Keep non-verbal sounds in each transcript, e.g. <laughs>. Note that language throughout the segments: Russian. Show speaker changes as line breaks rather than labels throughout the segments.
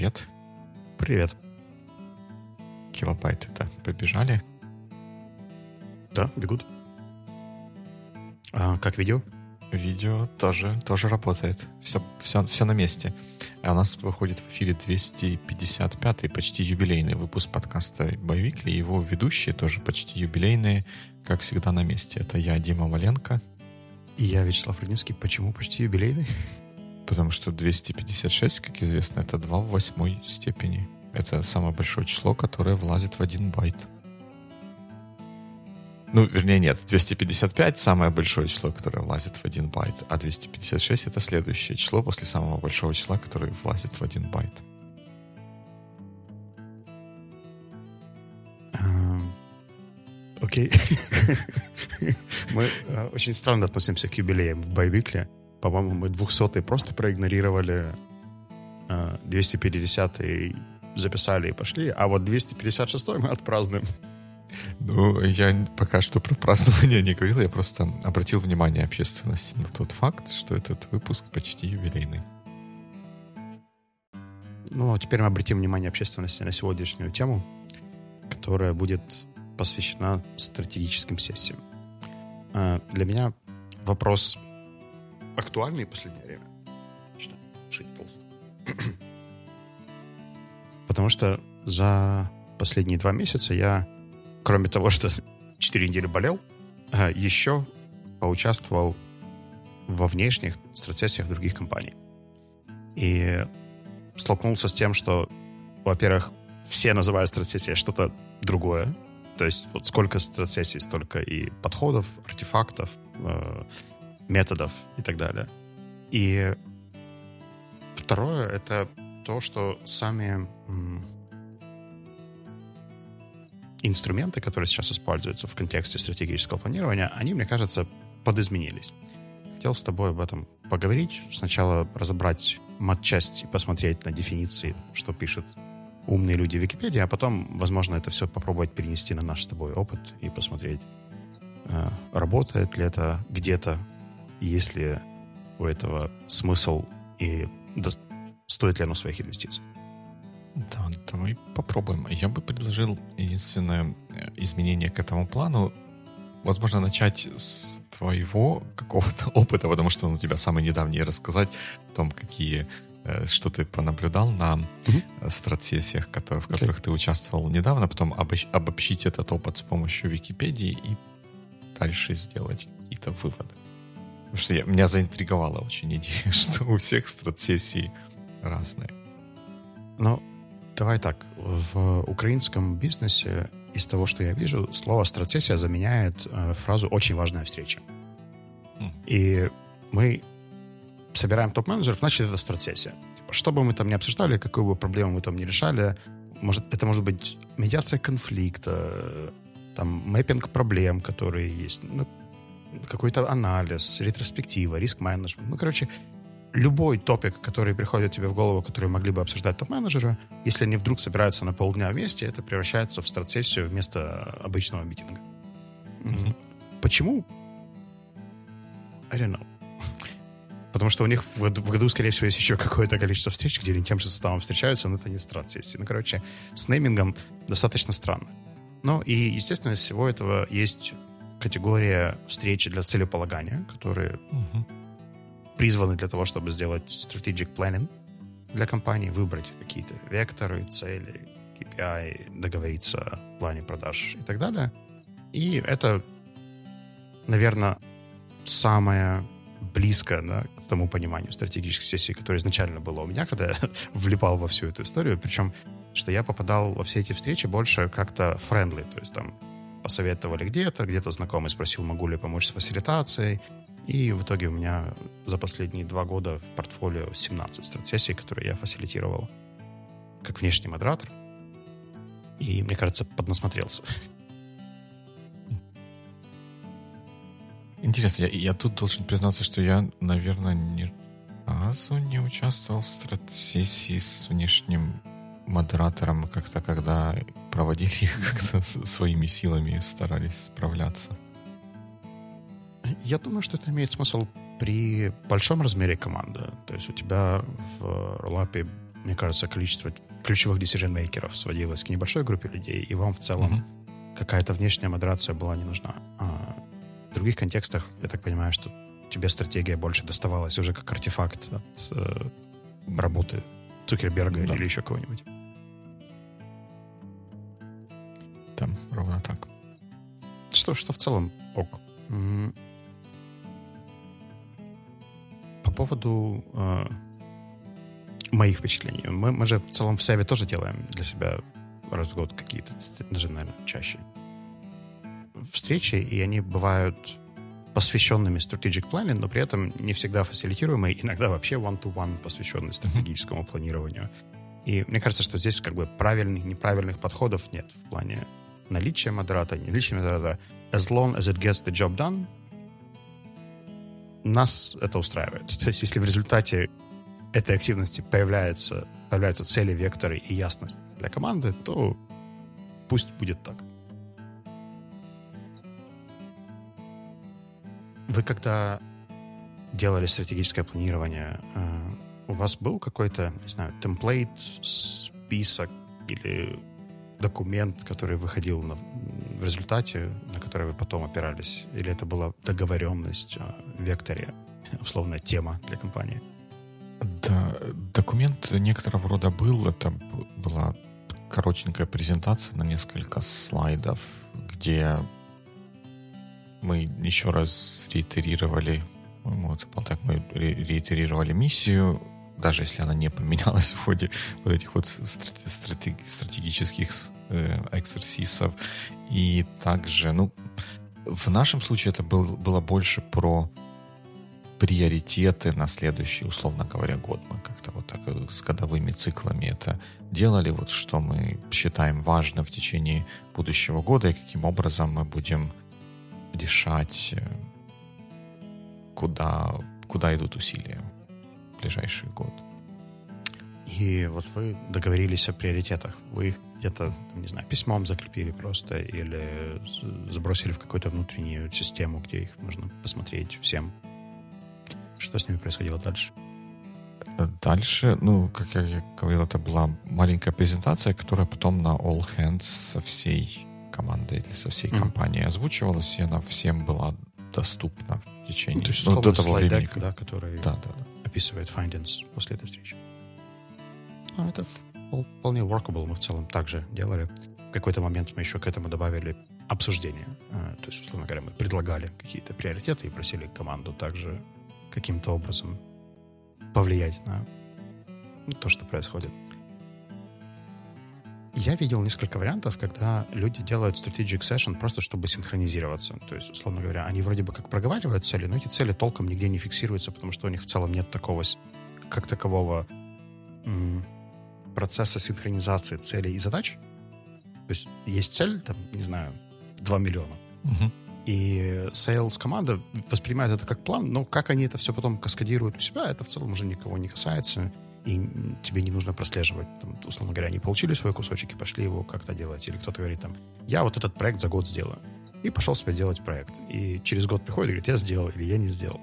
привет.
Привет.
Килобайты-то побежали?
Да, бегут. А как видео?
Видео тоже, тоже работает. Все, все, все на месте. А у нас выходит в эфире 255-й, почти юбилейный выпуск подкаста Боевикли. Его ведущие тоже почти юбилейные, как всегда на месте. Это я, Дима Валенко.
И я, Вячеслав Рудинский. Почему почти юбилейный?
Потому что 256, как известно, это 2 в восьмой степени. Это самое большое число, которое влазит в один байт. Ну, вернее, нет. 255 — самое большое число, которое влазит в один байт, а 256 — это следующее число после самого большого числа, которое влазит в один байт.
Окей. <laughs> Мы э, очень странно относимся к юбилеям в Байвикле. По-моему, мы 200-й просто проигнорировали, 250-й э, записали и пошли, а вот 256-й мы отпразднуем.
Ну, я пока что про празднование не говорил, я просто обратил внимание общественности на тот факт, что этот выпуск почти юбилейный.
Ну, а теперь мы обратим внимание общественности на сегодняшнюю тему, которая будет посвящена стратегическим сессиям. А, для меня вопрос актуальный в последнее время. <clears throat> Потому что за последние два месяца я кроме того, что <laughs> 4 недели болел, а, еще поучаствовал во внешних стратегиях других компаний. И столкнулся с тем, что, во-первых, все называют стратегией что-то другое. То есть вот сколько стратегий, столько и подходов, артефактов, э, методов и так далее. И второе — это то, что сами инструменты, которые сейчас используются в контексте стратегического планирования, они, мне кажется, подизменились. Хотел с тобой об этом поговорить. Сначала разобрать матчасть и посмотреть на дефиниции, что пишут умные люди в Википедии, а потом, возможно, это все попробовать перенести на наш с тобой опыт и посмотреть, э, работает ли это где-то, есть ли у этого смысл и стоит ли оно своих инвестиций.
Да, давай попробуем. Я бы предложил единственное э, изменение к этому плану. Возможно, начать с твоего какого-то <laughs> опыта, потому что он у тебя самый недавний, рассказать о том, какие э, что ты понаблюдал на mm-hmm. стратсессиях, которые, в которых okay. ты участвовал недавно, потом обобщить этот опыт с помощью Википедии и дальше сделать какие-то выводы. Потому что я, меня заинтриговала очень идея, <laughs> что у всех стратсессии разные.
Ну, Давай так. В украинском бизнесе из того, что я вижу, слово «стратсессия» заменяет э, фразу «очень важная встреча». Mm. И мы собираем топ-менеджеров, значит, это стратсессия. Типа, что бы мы там ни обсуждали, какую бы проблему мы там ни решали, может, это может быть медиация конфликта, там, мэппинг проблем, которые есть, ну, какой-то анализ, ретроспектива, риск-менеджмент. Ну, короче, любой топик, который приходит тебе в голову, который могли бы обсуждать топ-менеджеры, если они вдруг собираются на полдня вместе, это превращается в стратсессию вместо обычного митинга. Mm-hmm. Почему? I don't know. Потому что у них в, в году, скорее всего, есть еще какое-то количество встреч, где они тем же составом встречаются, но это не стратсессии. Ну, короче, с неймингом достаточно странно. Ну, и, естественно, из всего этого есть категория встречи для целеполагания, которые uh-huh призваны для того, чтобы сделать strategic planning для компании, выбрать какие-то векторы, цели, KPI, договориться о плане продаж и так далее. И это, наверное, самое близко да, к тому пониманию стратегических сессий, которое изначально было у меня, когда я <laughs> влипал во всю эту историю. Причем, что я попадал во все эти встречи больше как-то friendly, то есть там посоветовали где-то, где-то знакомый спросил, могу ли помочь с фасилитацией, и в итоге у меня за последние два года в портфолио 17 стратсессий, которые я фасилитировал как внешний модератор. И, мне кажется, поднасмотрелся.
Интересно, я, я тут должен признаться, что я, наверное, ни разу не участвовал в стратсессии с внешним модератором, как-то когда проводили их <laughs> как-то своими силами старались справляться.
Я думаю, что это имеет смысл при большом размере команды. То есть у тебя в Ролапе мне кажется, количество ключевых decision-мейкеров сводилось к небольшой группе людей, и вам в целом mm-hmm. какая-то внешняя модерация была не нужна. А в других контекстах, я так понимаю, что тебе стратегия больше доставалась уже как артефакт от э, работы Цукерберга да. или еще кого-нибудь.
Там ровно так.
Что, что в целом ок. По поводу э, моих впечатлений. Мы, мы же в целом в Севе тоже делаем для себя раз в год какие-то, даже, наверное, чаще встречи, и они бывают посвященными strategic planning, но при этом не всегда фасилитируемые, иногда вообще one-to-one посвященные стратегическому mm-hmm. планированию. И мне кажется, что здесь как бы правильных, неправильных подходов нет в плане наличия модератора, наличия модератора. As long as it gets the job done, нас это устраивает. <laughs> То есть если в результате этой активности появляется, появляются цели, векторы и ясность для команды, то пусть будет так. Вы когда делали стратегическое планирование, э, у вас был какой-то, не знаю, темплейт, список или документ, который выходил на, в результате, на который вы потом опирались? Или это была договоренность о векторе, условная тема для компании?
Да, документ некоторого рода был. Это была коротенькая презентация на несколько слайдов, где мы еще раз реитерировали, вот, так, мы реитерировали миссию, даже если она не поменялась <laughs> в ходе вот этих вот стратег, стратегических э, эксерсисов. И также, ну, в нашем случае это был, было больше про приоритеты на следующий, условно говоря, год. Мы как-то вот так с годовыми циклами это делали, вот что мы считаем важным в течение будущего года и каким образом мы будем решать, э, куда, куда идут усилия в ближайший год.
И вот вы договорились о приоритетах. Вы их где-то, не знаю, письмом закрепили просто или забросили в какую-то внутреннюю систему, где их можно посмотреть всем. Что с ними происходило дальше?
Э, дальше, ну, как я говорил, это была маленькая презентация, которая потом на All Hands со всей командой или со всей mm-hmm. компанией озвучивалась, и она всем была доступна в течение... Ну,
то есть, ну, до того времени, да, который да, да, да. Описывает findings после этой встречи. Ну, это вполне workable, мы в целом также делали. В какой-то момент мы еще к этому добавили обсуждение. А, то есть, условно говоря, мы предлагали какие-то приоритеты и просили команду также каким-то образом повлиять на то, что происходит. Я видел несколько вариантов, когда люди делают strategic session просто чтобы синхронизироваться. То есть, условно говоря, они вроде бы как проговаривают цели, но эти цели толком нигде не фиксируются, потому что у них в целом нет такого, как такового процесса синхронизации целей и задач. То есть есть цель, там, не знаю, 2 миллиона. Угу. И sales команда воспринимает это как план, но как они это все потом каскадируют у себя, это в целом уже никого не касается и тебе не нужно прослеживать. Там, условно говоря, они получили свой кусочек и пошли его как-то делать. Или кто-то говорит там, я вот этот проект за год сделаю. И пошел себе делать проект. И через год приходит и говорит, я сделал или я не сделал.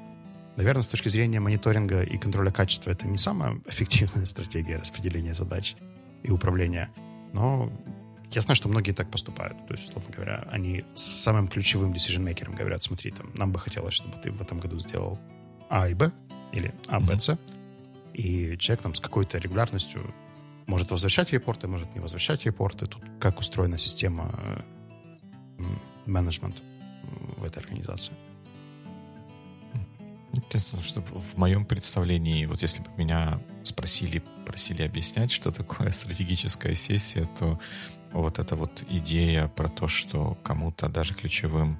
Наверное, с точки зрения мониторинга и контроля качества это не самая <laughs> эффективная стратегия распределения задач и управления. Но я знаю, что многие так поступают. То есть, условно говоря, они с самым ключевым decision-мейкером говорят, смотри, там, нам бы хотелось, чтобы ты в этом году сделал А и Б, или А, Б, С. И человек там с какой-то регулярностью может возвращать репорты, может не возвращать репорты. Тут как устроена система менеджмента в этой организации.
Интересно, что в моем представлении, вот если бы меня спросили, просили объяснять, что такое стратегическая сессия, то вот эта вот идея про то, что кому-то даже ключевым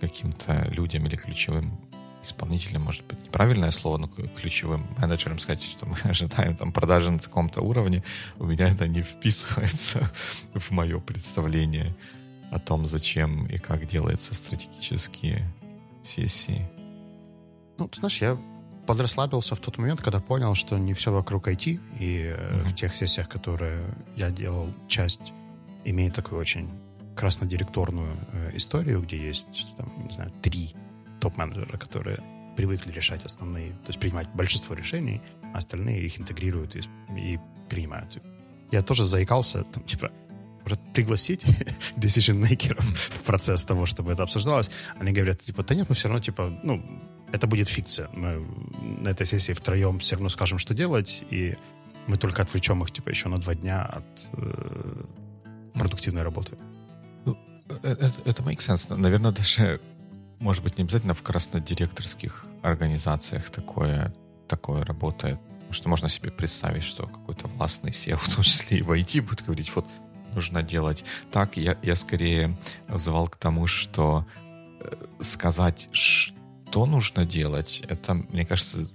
каким-то людям или ключевым исполнителем, может быть, неправильное слово, но ключевым менеджером сказать, что мы <laughs> ожидаем там продажи на таком-то уровне, у меня это не вписывается <laughs> в мое представление о том, зачем и как делаются стратегические сессии.
Ну, ты знаешь, я подрасслабился в тот момент, когда понял, что не все вокруг IT, и mm-hmm. в тех сессиях, которые я делал, часть имеет такую очень краснодиректорную э, историю, где есть, там, не знаю, три топ-менеджеры, которые привыкли решать основные, то есть принимать большинство решений, а остальные их интегрируют и, и принимают. Я тоже заикался, там, типа, может, пригласить <laughs> decision-makers <laughs> в процесс того, чтобы это обсуждалось. Они говорят, типа, да нет, мы все равно, типа, ну, это будет фикция. Мы на этой сессии втроем все равно скажем, что делать, и мы только отвлечем их, типа, еще на два дня от э, продуктивной работы.
Ну, э, это, это makes sense. Наверное, даже, может быть, не обязательно в краснодиректорских организациях такое, такое работает. Потому что можно себе представить, что какой-то властный SEO, <laughs> в том числе и в IT, будет говорить, вот, нужно делать так. Я, я скорее взывал к тому, что э, сказать, что нужно делать, это, мне кажется,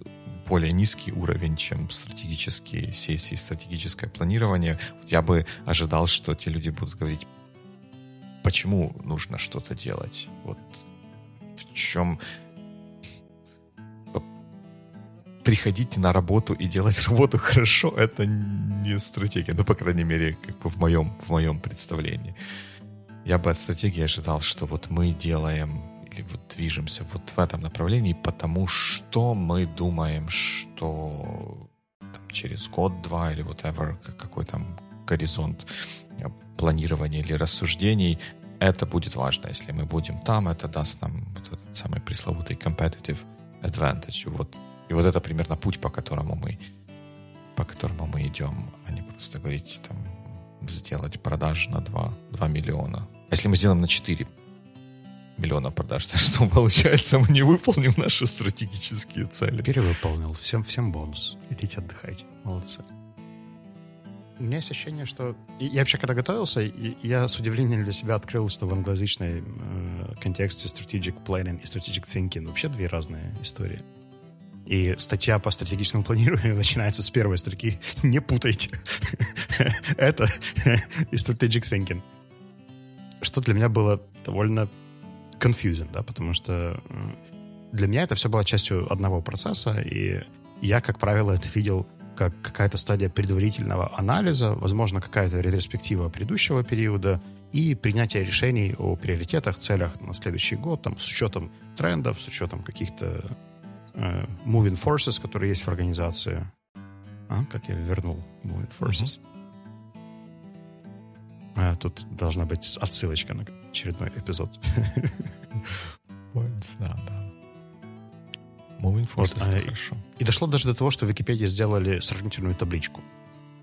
более низкий уровень, чем стратегические сессии, стратегическое планирование. Я бы ожидал, что те люди будут говорить, почему нужно что-то делать. Вот чем приходите на работу и делать <laughs> работу хорошо, это не стратегия. Ну, по крайней мере, как бы в моем, в моем представлении. Я бы от стратегии ожидал, что вот мы делаем или вот движемся вот в этом направлении, потому что мы думаем, что там, через год-два или whatever, какой там горизонт э, планирования или рассуждений, это будет важно. Если мы будем там, это даст нам вот этот самый пресловутый competitive advantage. Вот, и вот это примерно путь, по которому мы по которому мы идем, а не просто говорить там сделать продаж на 2, 2 миллиона. А если мы сделаем на 4 миллиона продаж. Так <laughs> что, получается, мы не выполним наши стратегические цели.
Перевыполнил. Всем, всем бонус. Идите отдыхайте. Молодцы. У меня есть ощущение, что... Я вообще, когда готовился, я с удивлением для себя открыл, что в англоязычной э, контексте strategic planning и strategic thinking вообще две разные истории. И статья по стратегическому планированию <laughs> начинается с первой строки. <laughs> Не путайте. <laughs> Это и strategic thinking. Что для меня было довольно confusing, да, потому что для меня это все было частью одного процесса, и я, как правило, это видел как какая-то стадия предварительного анализа, возможно, какая-то ретроспектива предыдущего периода и принятие решений о приоритетах, целях на следующий год, там, с учетом трендов, с учетом каких-то э, moving forces, которые есть в организации. А, как я вернул moving forces. Mm-hmm. А, тут должна быть отсылочка на очередной эпизод.
Да, да. Moving forward вот, а, хорошо.
И дошло даже до того, что в Википедии сделали сравнительную табличку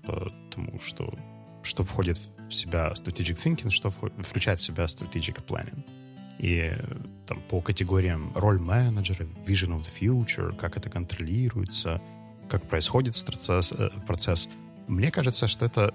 по тому, что, что входит в себя strategic thinking, что включает в себя strategic planning. И там по категориям роль менеджера, vision of the future, как это контролируется, как происходит процесс, э, процесс. Мне кажется, что это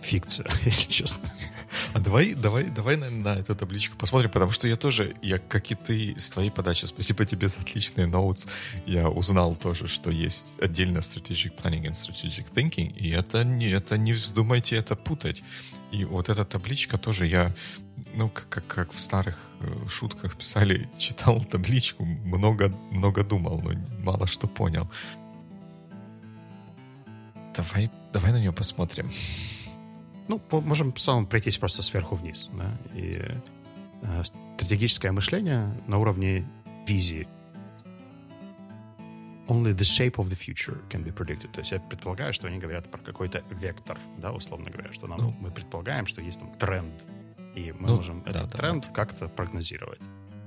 фикция, <laughs> если честно. <laughs>
А давай, давай, давай на, на эту табличку посмотрим, потому что я тоже, я, как и ты, с твоей подачи, спасибо тебе за отличные ноутс, я узнал тоже, что есть отдельно strategic planning and strategic thinking, и это не, это не вздумайте это путать. И вот эта табличка тоже я, ну, как, как, как в старых э, шутках писали, <laughs> читал табличку, много, много думал, но мало что понял. Давай, давай на нее посмотрим.
Ну, можем самым пройтись просто сверху вниз. Да? И э, стратегическое мышление на уровне визии. Only the shape of the future can be predicted. То есть я предполагаю, что они говорят про какой-то вектор, да, условно говоря, что нам, ну, мы предполагаем, что есть там тренд, и мы ну, можем да, этот да, тренд да. как-то прогнозировать.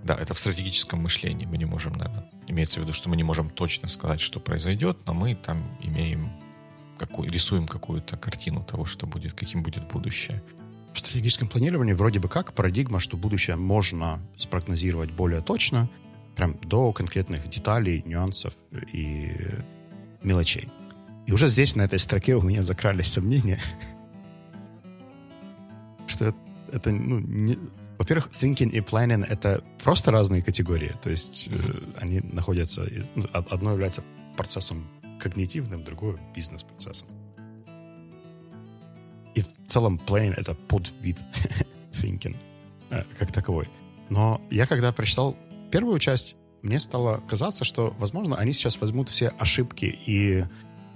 Да, это в стратегическом мышлении. Мы не можем, наверное, имеется в виду, что мы не можем точно сказать, что произойдет, но мы там имеем какой, рисуем какую-то картину того, что будет, каким будет будущее.
В стратегическом планировании вроде бы как парадигма, что будущее можно спрогнозировать более точно, прям до конкретных деталей, нюансов и мелочей. И уже здесь, на этой строке, у меня закрались сомнения, <laughs> что это, ну, не... Во-первых, thinking и planning — это просто разные категории. То есть э, они находятся... Ну, одно является процессом когнитивным, другое бизнес-процессом. И в целом planning — это подвид <laughs> thinking э, как таковой. Но я когда прочитал первую часть, мне стало казаться, что, возможно, они сейчас возьмут все ошибки и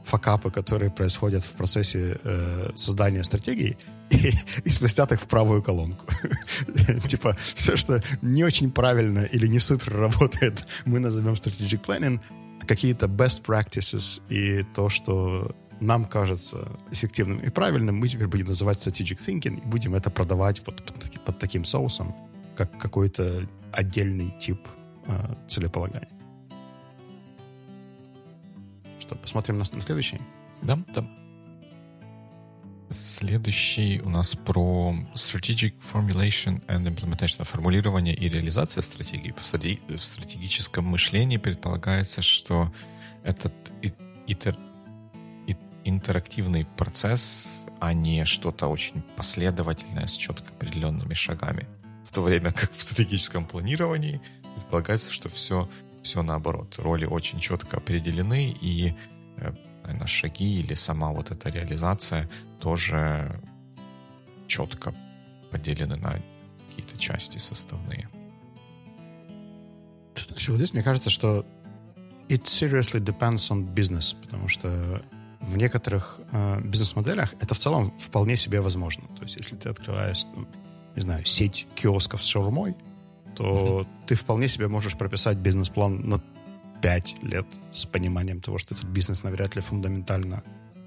факапы, которые происходят в процессе э, создания стратегии, и, <laughs> и спустят их в правую колонку. <laughs> типа, все, что не очень правильно или не супер работает, мы назовем strategic planning, какие-то best practices и то, что нам кажется эффективным и правильным, мы теперь будем называть strategic thinking и будем это продавать под, под таким соусом, как какой-то отдельный тип э, целеполагания. Что, посмотрим на, на следующий?
Да, да. Следующий у нас про strategic formulation and implementation, формулирование и реализация стратегии. В, стратеги, в стратегическом мышлении предполагается, что этот итер, интерактивный процесс, а не что-то очень последовательное с четко определенными шагами. В то время как в стратегическом планировании предполагается, что все, все наоборот. Роли очень четко определены, и э, наверное, шаги или сама вот эта реализация тоже четко поделены на какие-то части составные.
Знаешь, вот здесь мне кажется, что it seriously depends on business, потому что в некоторых э, бизнес-моделях это в целом вполне себе возможно. То есть, если ты открываешь, ну, не знаю, сеть киосков с шаурмой, то uh-huh. ты вполне себе можешь прописать бизнес-план на 5 лет с пониманием того, что этот бизнес навряд ли фундаментально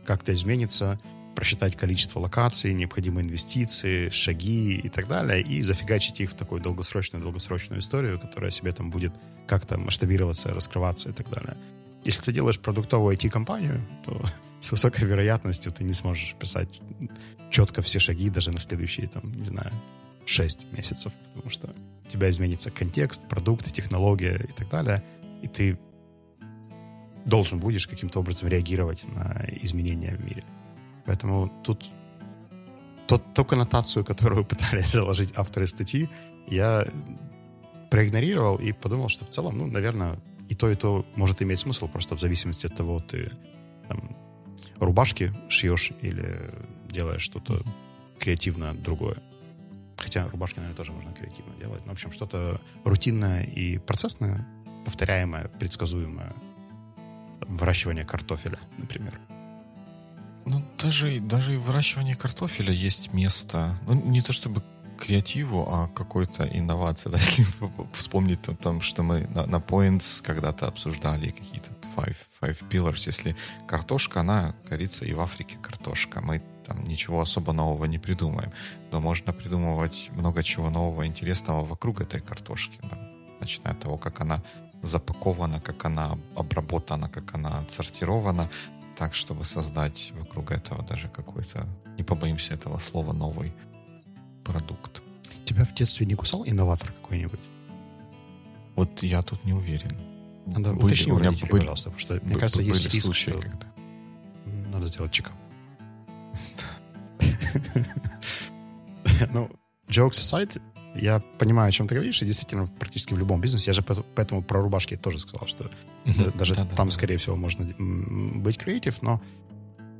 как-то изменится, просчитать количество локаций, необходимые инвестиции, шаги и так далее, и зафигачить их в такую долгосрочную-долгосрочную историю, которая себе там будет как-то масштабироваться, раскрываться и так далее. Если ты делаешь продуктовую IT-компанию, то <laughs> с высокой вероятностью ты не сможешь писать четко все шаги даже на следующие, там, не знаю, 6 месяцев, потому что у тебя изменится контекст, продукт, технология и так далее, и ты должен будешь каким-то образом реагировать на изменения в мире. Поэтому тут тот, ту коннотацию, которую <laughs> пытались заложить авторы статьи, я проигнорировал и подумал, что в целом, ну, наверное, и то, и то может иметь смысл, просто в зависимости от того, ты там, рубашки шьешь или делаешь что-то креативно другое. Хотя рубашки, наверное, тоже можно креативно делать. Но, в общем, что-то рутинное и процессное, повторяемое, предсказуемое. Выращивание картофеля, например.
Ну, даже, даже и выращивание картофеля есть место. Ну, не то чтобы креативу, а какой-то инновации. <laughs> Да? Если вспомнить о том, что мы на, на Points когда-то обсуждали какие-то five, five pillars. Если картошка, она горится и в Африке картошка. Мы там ничего особо нового не придумаем. Но можно придумывать много чего нового, интересного вокруг этой картошки. Да? Начиная от того, как она запакована, как она обработана, как она отсортирована, так, чтобы создать вокруг этого даже какой-то, не побоимся этого слова, новый продукт.
Тебя в детстве не кусал инноватор какой-нибудь?
Вот я тут не уверен.
Надо были, уточни у меня были, пожалуйста, потому что, мне кажется, есть риск, случаи, что когда... надо сделать чекап. <laughs> Ну, jokes aside, я понимаю, о чем ты говоришь, и действительно практически в любом бизнесе, я же поэтому про рубашки тоже сказал, что даже там, скорее всего, можно быть креатив, но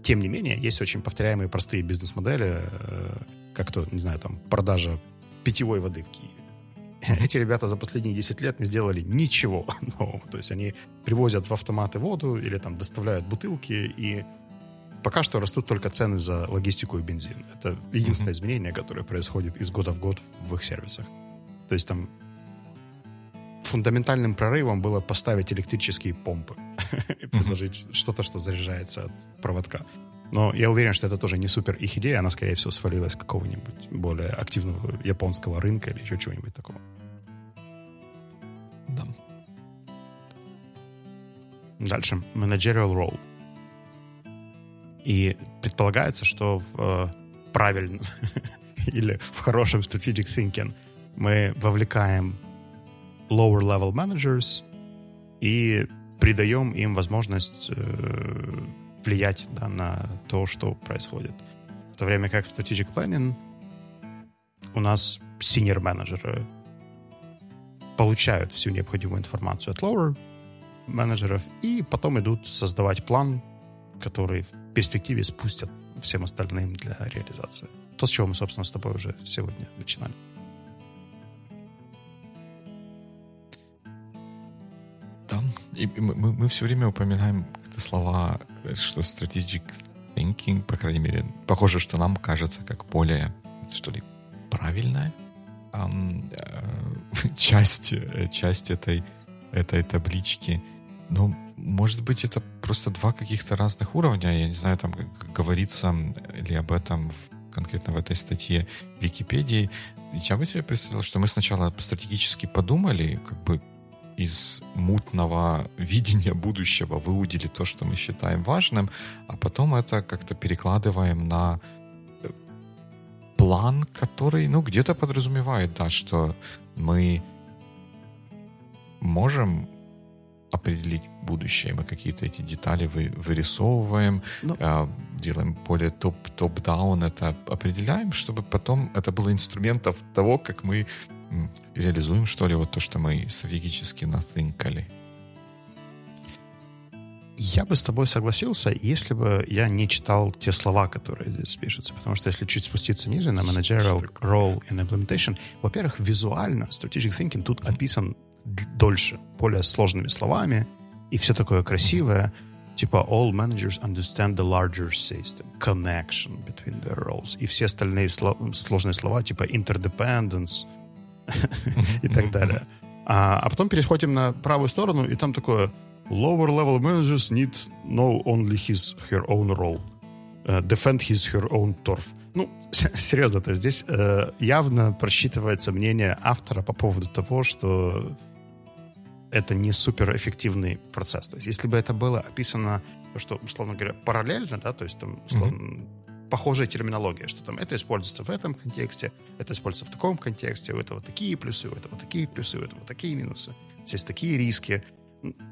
тем не менее, есть очень повторяемые простые бизнес-модели, э, как то, не знаю, там, продажа питьевой воды в Киеве. Эти ребята за последние 10 лет не сделали ничего <laughs> нового. То есть они привозят в автоматы воду или там доставляют бутылки, и пока что растут только цены за логистику и бензин. Это единственное mm-hmm. изменение, которое происходит из года в год в их сервисах. То есть там фундаментальным прорывом было поставить электрические помпы <laughs> и предложить mm-hmm. что-то, что заряжается от проводка. Но я уверен, что это тоже не супер их идея, она, скорее всего, свалилась с какого-нибудь более активного японского рынка или еще чего-нибудь такого.
Да.
Дальше. Managerial role. И предполагается, что в э, правильном <laughs> или в хорошем strategic thinking мы вовлекаем lower level managers и придаем им возможность э, влиять да, на то, что происходит. В то время как в strategic planning у нас senior менеджеры получают всю необходимую информацию от lower менеджеров и потом идут создавать план, который в перспективе спустят всем остальным для реализации. То, с чего мы, собственно, с тобой уже сегодня начинали.
Да, и мы, мы, все время упоминаем слова, что strategic thinking, по крайней мере, похоже, что нам кажется как более, что ли, правильная э, <laughs> часть, часть этой, этой таблички. Ну, может быть, это просто два каких-то разных уровня. Я не знаю, там говорится ли об этом в, конкретно в этой статье в Википедии. Я бы себе представил, что мы сначала стратегически подумали, как бы из мутного <laughs> видения будущего выудили то, что мы считаем важным, а потом это как-то перекладываем на э, план, который, ну, где-то подразумевает, да, что мы можем определить будущее. Мы какие-то эти детали вы, вырисовываем, ну, э, делаем более топ, топ-даун, это определяем, чтобы потом это было инструментом того, как мы реализуем, что ли, вот то, что мы стратегически наthиnkали.
Я бы с тобой согласился, если бы я не читал те слова, которые здесь пишутся. Потому что если чуть спуститься ниже на managerial role and implementation, во-первых, визуально strategic thinking тут описан дольше, более сложными словами, и все такое красивое. Типа all managers understand the larger system, connection between their roles. И все остальные сло- сложные слова, типа interdependence <laughs> и так далее. А, а потом переходим на правую сторону, и там такое lower level managers need know only his, her own role. Uh, defend his, her own turf. Ну, <laughs> серьезно, то есть здесь э, явно просчитывается мнение автора по поводу того, что это не суперэффективный процесс. То есть если бы это было описано, что, условно говоря, параллельно, да, то есть там, условно, mm-hmm. похожая терминология, что там это используется в этом контексте, это используется в таком контексте, у этого такие плюсы, у этого такие плюсы, у этого такие минусы, здесь такие риски.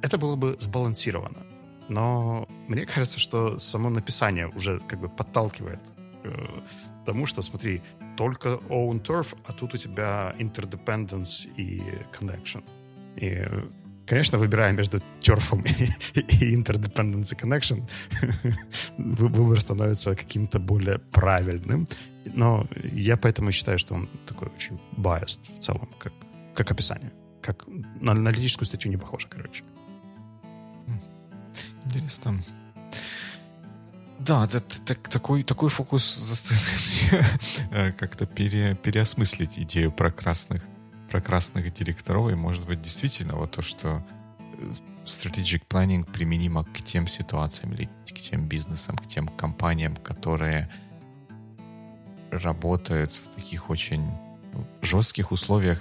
Это было бы сбалансировано. Но мне кажется, что само написание уже как бы подталкивает к тому, что, смотри, только own turf, а тут у тебя interdependence и connection. И, конечно, выбирая между терфом <laughs> и, и Interdependency Connection, <laughs> выбор становится каким-то более правильным. Но я поэтому считаю, что он такой очень biased в целом, как, как описание. Как на аналитическую статью не похоже, короче.
Интересно. Да, это, так, такой, такой фокус заставляет э, как-то пере, переосмыслить идею про красных про красных директоров, и может быть действительно вот то, что э, strategic planning применимо к тем ситуациям или к тем бизнесам, к тем компаниям, которые работают в таких очень жестких условиях,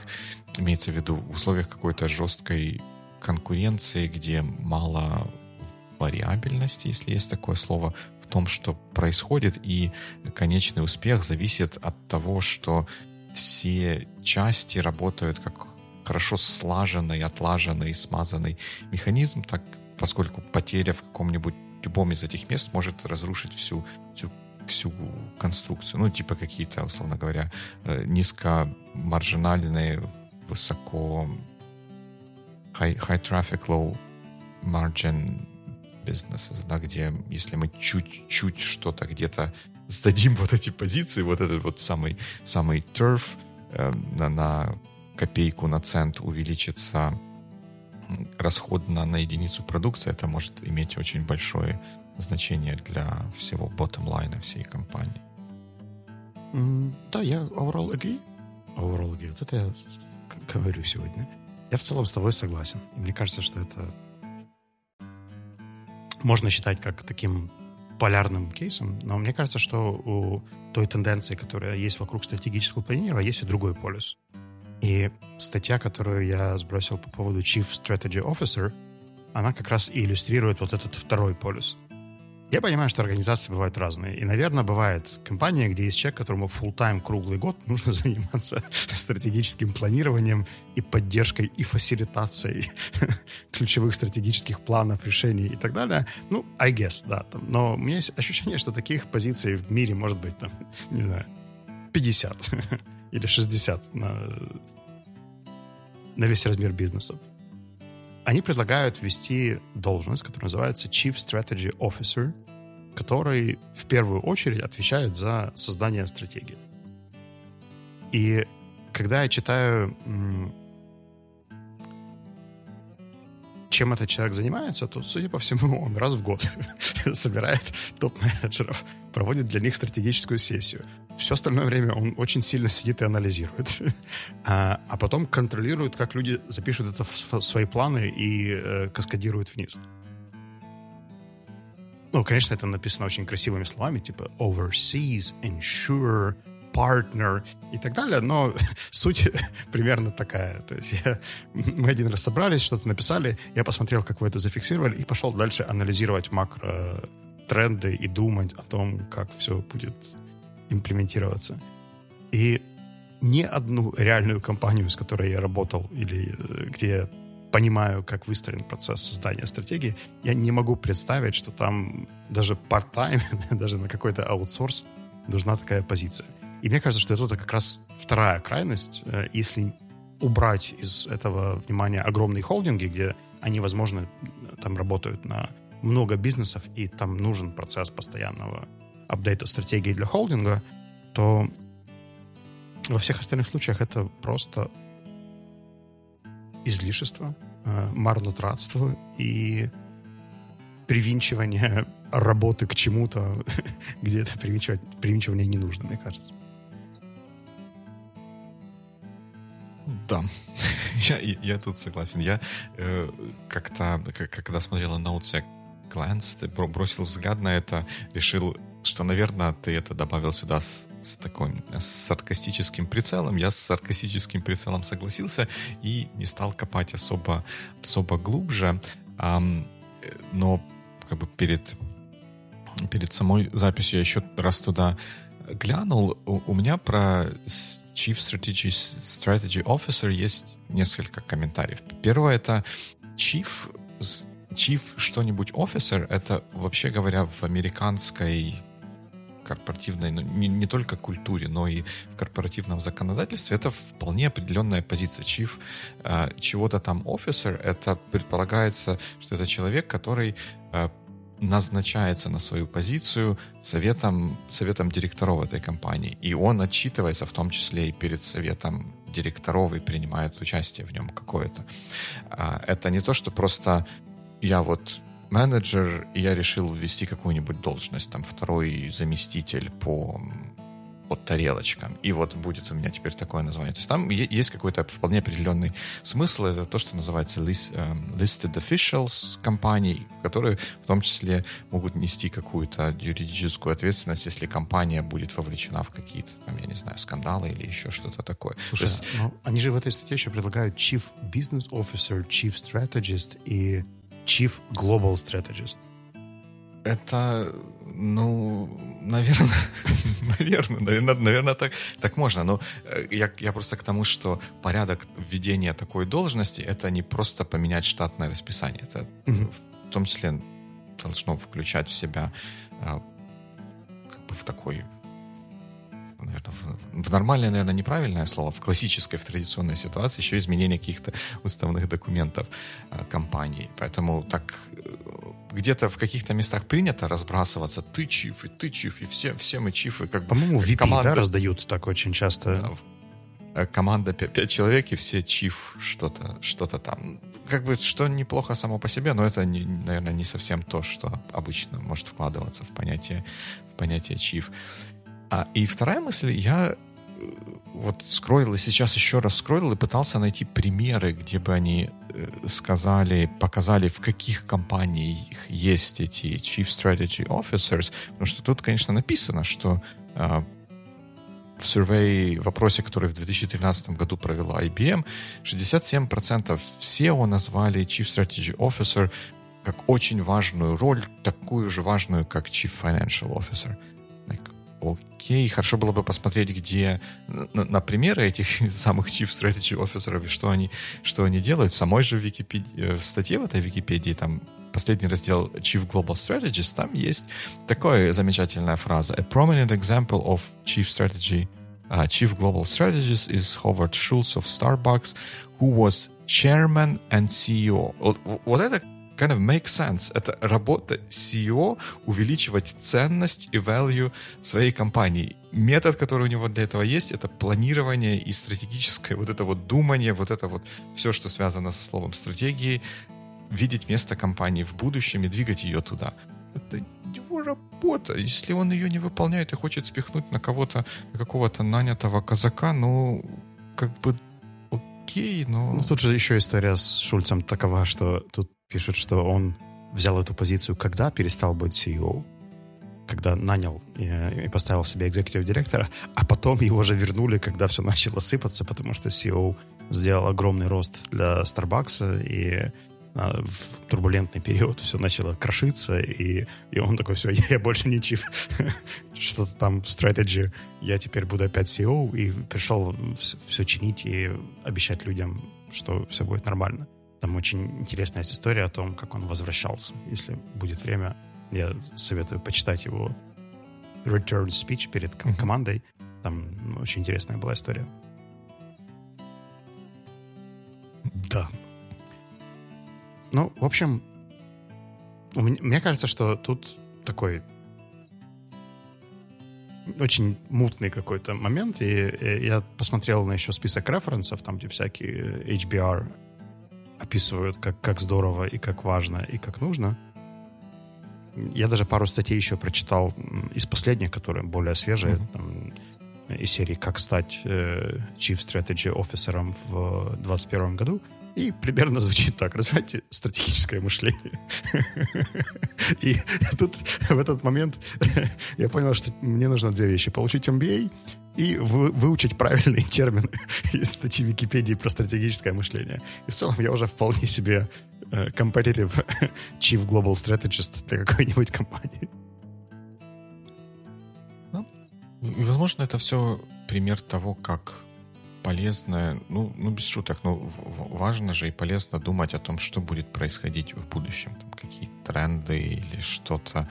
имеется в виду в условиях какой-то жесткой конкуренции, где мало вариабельности, если есть такое слово, в том, что происходит, и конечный успех зависит от того, что все части работают как хорошо слаженный, отлаженный, смазанный механизм, так поскольку потеря в каком-нибудь любом из этих мест может разрушить всю, всю всю конструкцию. Ну, типа какие-то, условно говоря, э, низкомаржинальные, высоко high, high traffic, low margin businesses, да, где если мы чуть-чуть что-то где-то сдадим вот эти позиции, вот этот вот самый, самый turf э, на, на копейку, на цент увеличится расход на, на единицу продукции, это может иметь очень большое значение для всего bottom line всей компании.
Mm, да, я overall agree. Overall agree. Вот это я говорю сегодня. Я в целом с тобой согласен. И мне кажется, что это можно считать как таким полярным кейсом, но мне кажется, что у той тенденции, которая есть вокруг стратегического планирования, есть и другой полюс. И статья, которую я сбросил по поводу Chief Strategy Officer, она как раз и иллюстрирует вот этот второй полюс. Я понимаю, что организации бывают разные. И, наверное, бывает компания, где есть человек, которому full тайм круглый год <laughs> нужно заниматься стратегическим планированием и поддержкой и фасилитацией <laughs> ключевых стратегических планов, решений и так далее. Ну, I guess, да. Там. Но у меня есть ощущение, что таких позиций в мире может быть, там, <laughs> не знаю, 50 или 60 на, на весь размер бизнеса они предлагают ввести должность, которая называется Chief Strategy Officer, который в первую очередь отвечает за создание стратегии. И когда я читаю, чем этот человек занимается, то, судя по всему, он раз в год <laughs> собирает топ-менеджеров, проводит для них стратегическую сессию. Все остальное время он очень сильно сидит и анализирует. <laughs> а, а потом контролирует, как люди запишут это в свои планы и э, каскадируют вниз. Ну, конечно, это написано очень красивыми словами, типа overseas, ensure, partner и так далее, но <laughs> суть <laughs> примерно такая. То есть я, мы один раз собрались, что-то написали, я посмотрел, как вы это зафиксировали, и пошел дальше анализировать макро тренды и думать о том, как все будет имплементироваться. И ни одну реальную компанию, с которой я работал или э, где я понимаю, как выстроен процесс создания стратегии, я не могу представить, что там даже part-time, <laughs> даже на какой-то аутсорс нужна такая позиция. И мне кажется, что это как раз вторая крайность. Э, если убрать из этого внимания огромные холдинги, где они, возможно, там работают на много бизнесов, и там нужен процесс постоянного апдейта стратегии для холдинга, то во всех остальных случаях это просто излишество, э, марнотратство и привинчивание работы к чему-то, <laughs> где это привинчивание не нужно, мне кажется.
Да, <laughs> я, я тут согласен. Я э, как-то, когда смотрел на Outsec Glance, бросил взгляд на это, решил, что, наверное, ты это добавил сюда с, с таким с саркастическим прицелом. Я с саркастическим прицелом согласился и не стал копать особо, особо глубже. А, но как бы перед, перед самой записью я еще раз туда глянул. У, у меня про Chief Strategy, Strategy Officer есть несколько комментариев. Первое — это Chief Chief что-нибудь Officer — это, вообще говоря, в американской корпоративной, ну, не, не только культуре, но и в корпоративном законодательстве, это вполне определенная позиция. Chief э, чего-то там officer, это предполагается, что это человек, который э, назначается на свою позицию советом, советом директоров этой компании. И он отчитывается в том числе и перед советом директоров и принимает участие в нем какое-то. А, это не то, что просто я вот менеджер, и я решил ввести какую-нибудь должность, там, второй заместитель по под тарелочкам. И вот будет у меня теперь такое название. То есть там есть какой-то вполне определенный смысл. Это то, что называется list, um, listed officials компаний, которые в том числе могут нести какую-то юридическую ответственность, если компания будет вовлечена в какие-то, там, я не знаю, скандалы или еще что-то такое.
Слушай, есть... ну, они же в этой статье еще предлагают Chief Business Officer, Chief Strategist и Chief Global Strategist.
Это, ну, наверное, <laughs> наверное, наверное, наверное так, так можно. Но э, я, я просто к тому, что порядок введения такой должности это не просто поменять штатное расписание. Это mm-hmm. в том числе должно включать в себя а, как бы в такой наверное, в, в нормальное, наверное, неправильное слово, в классической, в традиционной ситуации еще изменение каких-то уставных документов э, компании. Поэтому так э, где-то в каких-то местах принято разбрасываться ты чиф, и ты чиф, и все, все мы чифы. Как,
По-моему, в VP, команда, да, раздают так очень часто.
Да, команда 5 человек, и все чиф что-то что там. Как бы, что неплохо само по себе, но это, не, наверное, не совсем то, что обычно может вкладываться в понятие, в понятие чиф. А, и вторая мысль, я э, вот скроил, и сейчас еще раз скроил и пытался найти примеры, где бы они э, сказали, показали, в каких компаниях есть эти Chief Strategy Officers, потому что тут, конечно, написано, что э, в survey, вопросе, который в 2013 году провела IBM, 67% SEO назвали Chief Strategy Officer как очень важную роль, такую же важную, как Chief Financial Officer. Окей, хорошо было бы посмотреть, где на, на примеры этих <laughs> самых Chief Strategy Officer и что они, что они делают. В самой же Википедии, э, в статье в этой Википедии, там последний раздел Chief Global Strategist, там есть такая замечательная фраза. A prominent example of Chief Strategy uh, Chief Global Strategist is Howard Schultz of Starbucks, who was chairman and CEO. Вот, вот это kind of makes sense. Это работа CEO увеличивать ценность и value своей компании. Метод, который у него для этого есть, это планирование и стратегическое вот это вот думание, вот это вот все, что связано со словом стратегии, видеть место компании в будущем и двигать ее туда. Это were работа. Если он ее не выполняет и хочет спихнуть на кого-то, какого-то нанятого казака, ну, как бы окей, но...
Ну, тут же еще история с Шульцем такова, что тут пишут, что он взял эту позицию, когда перестал быть CEO, когда нанял и, и поставил себе экзекутив директора, а потом его же вернули, когда все начало сыпаться, потому что CEO сделал огромный рост для Starbucks, и а, в турбулентный период все начало крошиться, и, и он такой, все, <laughs> я, больше не чиф. <laughs> Что-то там strategy, я теперь буду опять CEO, и пришел все чинить и обещать людям, что все будет нормально. Там очень интересная есть история о том, как он возвращался. Если будет время, я советую почитать его return speech перед ком- командой. Там очень интересная была история. Да. Ну, в общем, мне кажется, что тут такой очень мутный какой-то момент, и, и я посмотрел на еще список референсов, там, где всякие HBR описывают, как, как здорово и как важно и как нужно. Я даже пару статей еще прочитал из последних, которые более свежие, mm-hmm. там, из серии «Как стать э, Chief Strategy Officer в 2021 году». И примерно звучит так. Развивайте стратегическое мышление. И тут в этот момент <laughs> я понял, что мне нужно две вещи. Получить MBA и вы, выучить правильные <laughs> термины из статьи Википедии про стратегическое мышление. И в целом я уже вполне себе uh, competitive <laughs> chief global strategist для какой-нибудь компании.
Ну, возможно, это все пример того, как полезно, ну, ну без шуток, но важно же и полезно думать о том, что будет происходить в будущем, там, какие тренды или что-то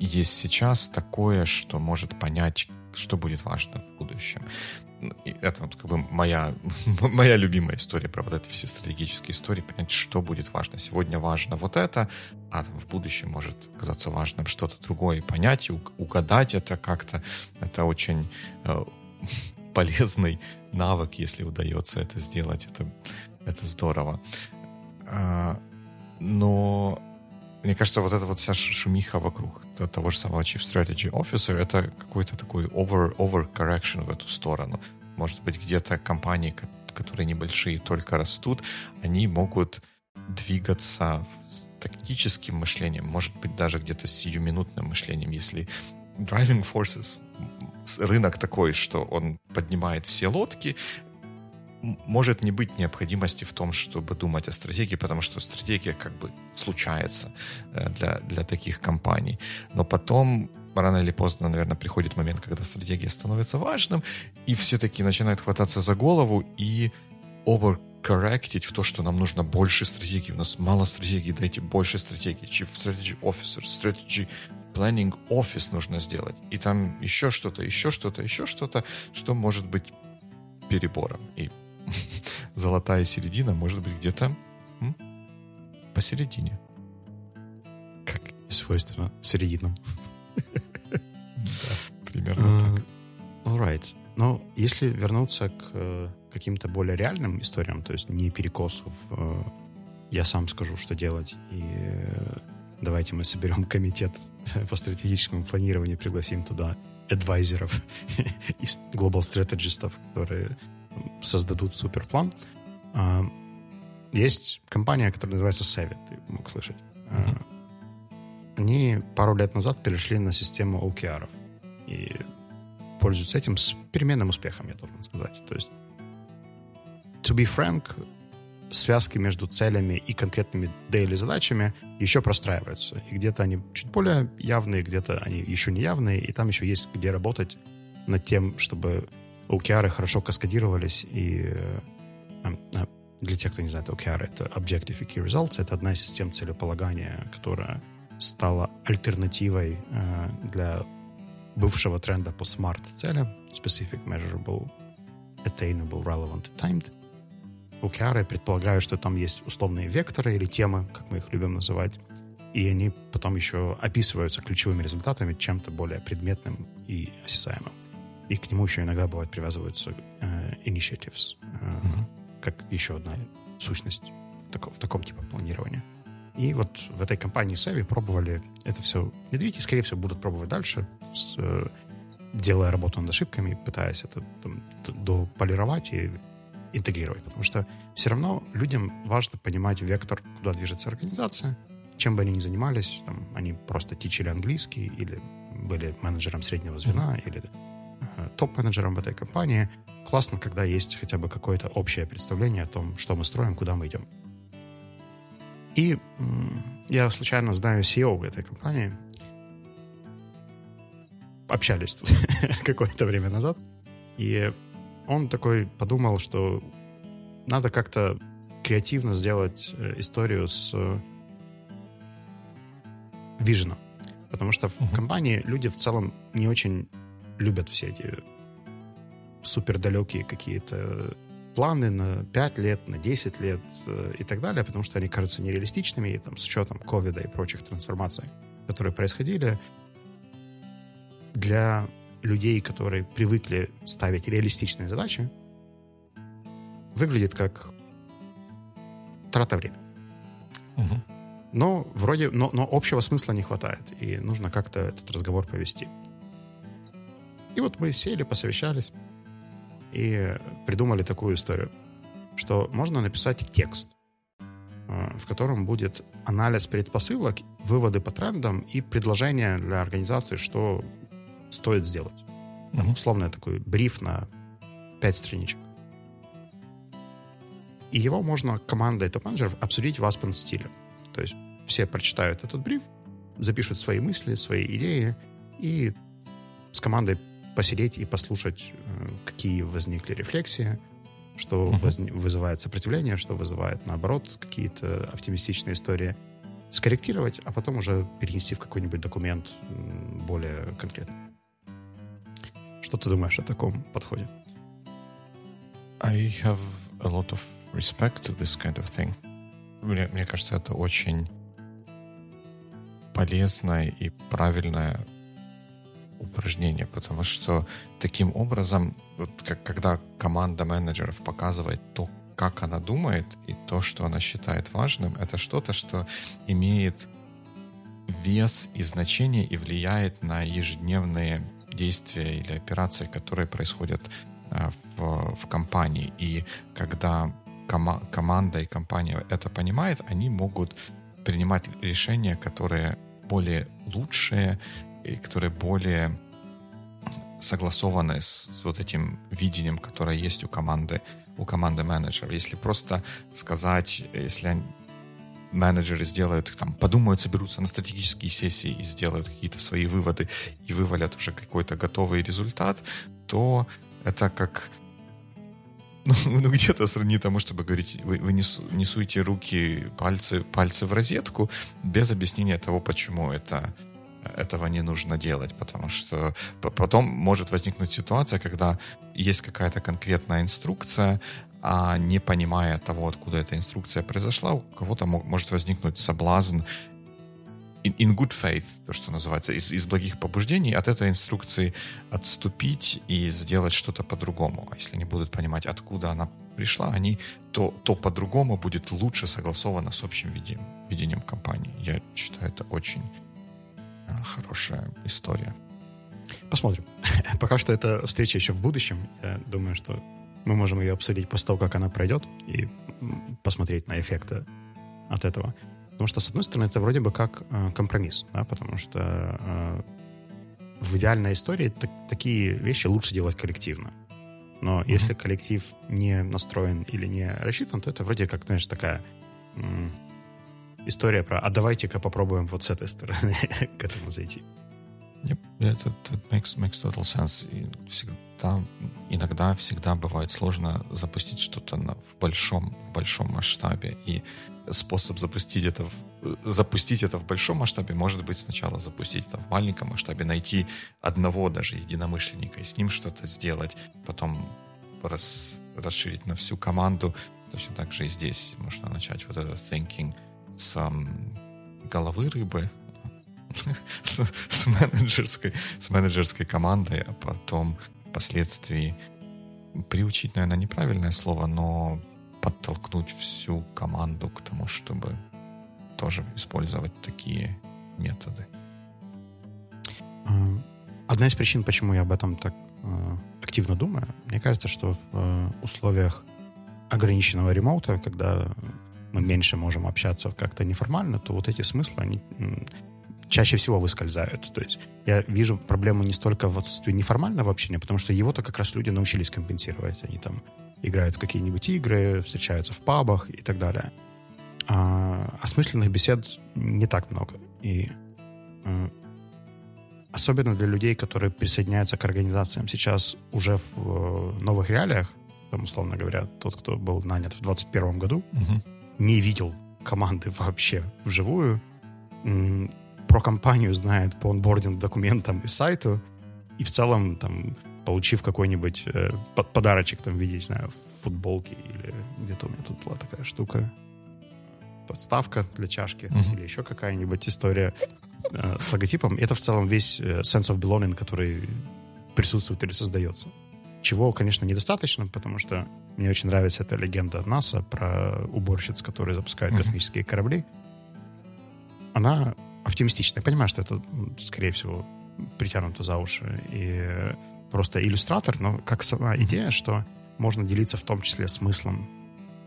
есть сейчас такое, что может понять, что будет важно в будущем. И это вот как бы моя, <laughs> моя любимая история про вот эти все стратегические истории, понять, что будет важно. Сегодня важно вот это, а в будущем может казаться важным что-то другое. Понять, и угадать это как-то, это очень э, <laughs> полезный навык, если удается это сделать. Это, это здорово. А, но мне кажется, вот эта вот вся шумиха вокруг того же самого Chief Strategy Officer, это какой-то такой over, overcorrection в эту сторону. Может быть, где-то компании, которые небольшие, только растут, они могут двигаться с тактическим мышлением, может быть, даже где-то с сиюминутным мышлением, если driving forces, рынок такой, что он поднимает все лодки, может не быть необходимости в том, чтобы думать о стратегии, потому что стратегия как бы случается э, для, для таких компаний. Но потом рано или поздно, наверное, приходит момент, когда стратегия становится важным, и все-таки начинают хвататься за голову и overcorrectить в то, что нам нужно больше стратегии. У нас мало стратегии, дайте больше стратегии. Chief Strategy Officer, Strategy Planning Office нужно сделать. И там еще что-то, еще что-то, еще что-то, что может быть перебором. И <laughs> золотая середина может быть где-то посередине.
Как и свойственно серединам.
Да, примерно а, так.
Alright. Но если вернуться к э, каким-то более реальным историям, то есть не перекосов, э, я сам скажу, что делать, и э, давайте мы соберем комитет <laughs> по стратегическому планированию, пригласим туда адвайзеров <laughs> и global стратегистов, которые создадут суперплан. А, есть компания, которая называется Savit, ты мог слышать. Mm-hmm. Они пару лет назад перешли на систему OKR. И пользуются этим с переменным успехом, я должен сказать. То есть, to be frank, связки между целями и конкретными daily задачами еще простраиваются. И где-то они чуть более явные, где-то они еще не явные, и там еще есть где работать над тем, чтобы OKR хорошо каскадировались, и э, э, для тех, кто не знает, OKR — это Objective Key Results, это одна из систем целеполагания, которая стала альтернативой э, для бывшего тренда по смарт-целям, Specific, Measurable, Attainable, Relevant, Timed. OKR предполагаю, что там есть условные векторы или темы, как мы их любим называть, и они потом еще описываются ключевыми результатами чем-то более предметным и осязаемым. И к нему еще иногда бывает привязываются э, initiatives, э, mm-hmm. как еще одна сущность в, тако, в таком типе планирования. И вот в этой компании Savvy пробовали это все внедрить, и, скорее всего, будут пробовать дальше, с, э, делая работу над ошибками, пытаясь это там, дополировать и интегрировать. Потому что все равно людям важно понимать вектор, куда движется организация, чем бы они ни занимались, там, они просто тичили английский или были менеджером среднего звена mm-hmm. или топ-менеджером в этой компании. Классно, когда есть хотя бы какое-то общее представление о том, что мы строим, куда мы идем. И я случайно знаю CEO этой компании. Общались тут <laughs> какое-то время назад. И он такой подумал, что надо как-то креативно сделать э, историю с виженом. Потому что в uh-huh. компании люди в целом не очень любят все эти супер далекие какие-то планы на 5 лет, на 10 лет э, и так далее, потому что они кажутся нереалистичными, и, там, с учетом ковида и прочих трансформаций, которые происходили, для людей, которые привыкли ставить реалистичные задачи, выглядит как трата времени. Угу. Но вроде, но, но общего смысла не хватает, и нужно как-то этот разговор повести. И вот мы сели, посовещались, и придумали такую историю, что можно написать текст, э, в котором будет анализ предпосылок, выводы по трендам и предложения для организации, что стоит сделать. Mm-hmm. Условно такой бриф на 5 страничек. И его можно командой топ-менеджеров обсудить в Aspen стиле. То есть все прочитают этот бриф, запишут свои мысли, свои идеи и с командой посидеть и послушать, э, какие возникли рефлексии, что uh-huh. воз, вызывает сопротивление, что вызывает, наоборот, какие-то оптимистичные истории, скорректировать, а потом уже перенести в какой-нибудь документ более конкретный. Что ты думаешь о таком подходе?
I have a lot of respect to this kind of thing. Мне, мне кажется, это очень полезная и правильная упражнение, потому что таким образом, вот как, когда команда менеджеров показывает то, как она думает, и то, что она считает важным, это что-то, что имеет вес и значение и влияет на ежедневные действия или операции, которые происходят а, в, в компании. И когда кома- команда и компания это понимает, они могут принимать решения, которые более лучшие и которые более согласованы с, с вот этим видением, которое есть у команды, у команды менеджеров. Если просто сказать, если менеджеры сделают, там, подумают, соберутся на стратегические сессии и сделают какие-то свои выводы и вывалят уже какой-то готовый результат, то это как <laughs> ну, ну где-то сравни тому, чтобы говорить, вы, вы несу, не руки, пальцы, пальцы в розетку без объяснения того, почему это этого не нужно делать, потому что потом может возникнуть ситуация, когда есть какая-то конкретная инструкция, а не понимая того, откуда эта инструкция произошла, у кого-то может возникнуть соблазн in good faith, то, что называется, из, из благих побуждений от этой инструкции отступить и сделать что-то по-другому. А если они будут понимать, откуда она пришла, они, то, то по-другому будет лучше согласовано с общим видением, видением компании. Я считаю, это очень хорошая история.
Посмотрим. <laughs> Пока что эта встреча еще в будущем. Я думаю, что мы можем ее обсудить после того, как она пройдет, и посмотреть на эффекты от этого. Потому что, с одной стороны, это вроде бы как э, компромисс, да, потому что э, в идеальной истории так, такие вещи лучше делать коллективно. Но mm-hmm. если коллектив не настроен или не рассчитан, то это вроде как, знаешь, такая история про «а давайте-ка попробуем вот с этой стороны <laughs> к этому зайти».
Yep, это, makes, makes total sense. И всегда, иногда всегда бывает сложно запустить что-то в большом, в большом масштабе. И способ запустить это, запустить это в большом масштабе может быть сначала запустить это в маленьком масштабе, найти одного даже единомышленника и с ним что-то сделать, потом рас, расширить на всю команду. Точно так же и здесь можно начать вот это thinking – с головы рыбы, <laughs> с, с, менеджерской, с менеджерской командой, а потом впоследствии приучить, наверное, неправильное слово, но подтолкнуть всю команду к тому, чтобы тоже использовать такие методы?
Одна из причин, почему я об этом так э, активно думаю, мне кажется, что в э, условиях ограниченного ремоута, когда мы меньше можем общаться как-то неформально, то вот эти смыслы, они чаще всего выскользают. То есть я вижу проблему не столько в отсутствии неформального общения, потому что его-то как раз люди научились компенсировать. Они там играют в какие-нибудь игры, встречаются в пабах и так далее. А осмысленных бесед не так много. И э, особенно для людей, которые присоединяются к организациям сейчас уже в э, новых реалиях, там, условно говоря, тот, кто был нанят в 2021 году, угу. Не видел команды вообще вживую, про компанию знает по онбординг документам и сайту, и в целом там получив какой-нибудь э, подарочек там в виде, не знаю, футболки или где-то у меня тут была такая штука, подставка для чашки uh-huh. или еще какая-нибудь история э, с логотипом. Это в целом весь э, sense of belonging, который присутствует или создается. Чего, конечно, недостаточно, потому что мне очень нравится эта легенда НАСА про уборщиц, которые запускают uh-huh. космические корабли. Она оптимистичная. Я понимаю, что это, скорее всего, притянуто за уши и просто иллюстратор, но как сама идея, что можно делиться в том числе смыслом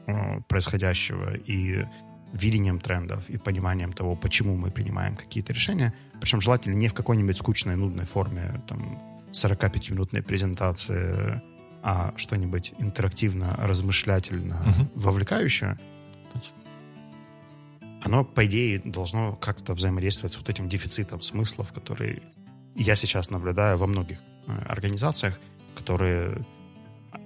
э, происходящего и видением трендов и пониманием того, почему мы принимаем какие-то решения. Причем желательно не в какой-нибудь скучной, нудной форме, там, 45-минутной презентации, а что-нибудь интерактивно, размышлятельно, угу. вовлекающее. Оно, по идее, должно как-то взаимодействовать с вот этим дефицитом смыслов, который я сейчас наблюдаю во многих э, организациях, которые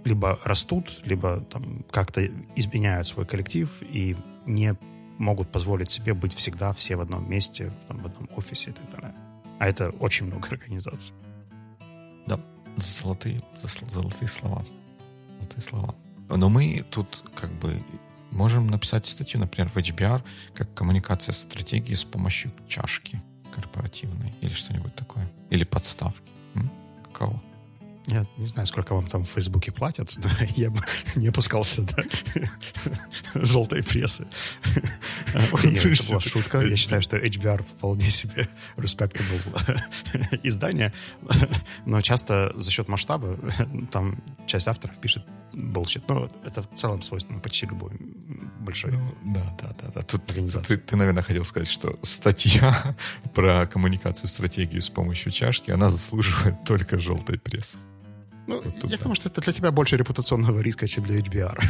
либо растут, либо там как-то изменяют свой коллектив и не могут позволить себе быть всегда все в одном месте, там, в одном офисе и так далее. А это очень много <laughs> организаций.
Да, золотые, золотые слова. Золотые слова. Но мы тут как бы можем написать статью, например, в HBR, как коммуникация стратегии с помощью чашки корпоративной или что-нибудь такое. Или подставки.
Не знаю, сколько вам там в Фейсбуке платят, но <laughs> я бы не опускался до <laughs> желтой прессы. Нет, это была шутка. Я считаю, что HBR вполне себе respectable <laughs> издание, но часто за счет масштаба там часть авторов пишет bullshit. Но это в целом свойственно почти любой большой ну,
Да, да, да. да. Тут ты, ты, наверное, хотел сказать, что статья про коммуникацию, стратегию с помощью чашки, она заслуживает только желтой прессы.
Ну, вот я да. думаю, что это для тебя больше репутационного риска, чем для HBR.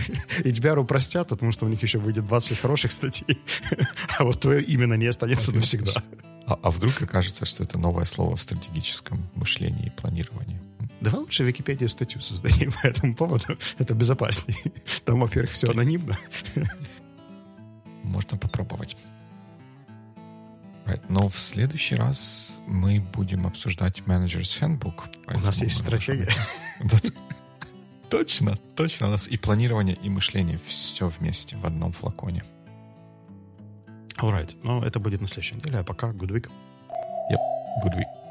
HBR <laughs> упростят, потому что у них еще выйдет 20 хороших статей, <laughs> а вот твое именно не останется навсегда.
А, а вдруг окажется, что это новое слово в стратегическом мышлении и планировании?
Давай лучше Википедию статью создадим по этому поводу. Это безопаснее. Там, во-первых, все анонимно.
Можно попробовать. Right. Но в следующий раз мы будем обсуждать Manager's Handbook.
У нас есть стратегия. <laughs>
Точно, точно. У нас и планирование, и мышление все вместе в одном флаконе.
Alright. Ну, это будет на следующей неделе. А пока, good week.
Yep, good week.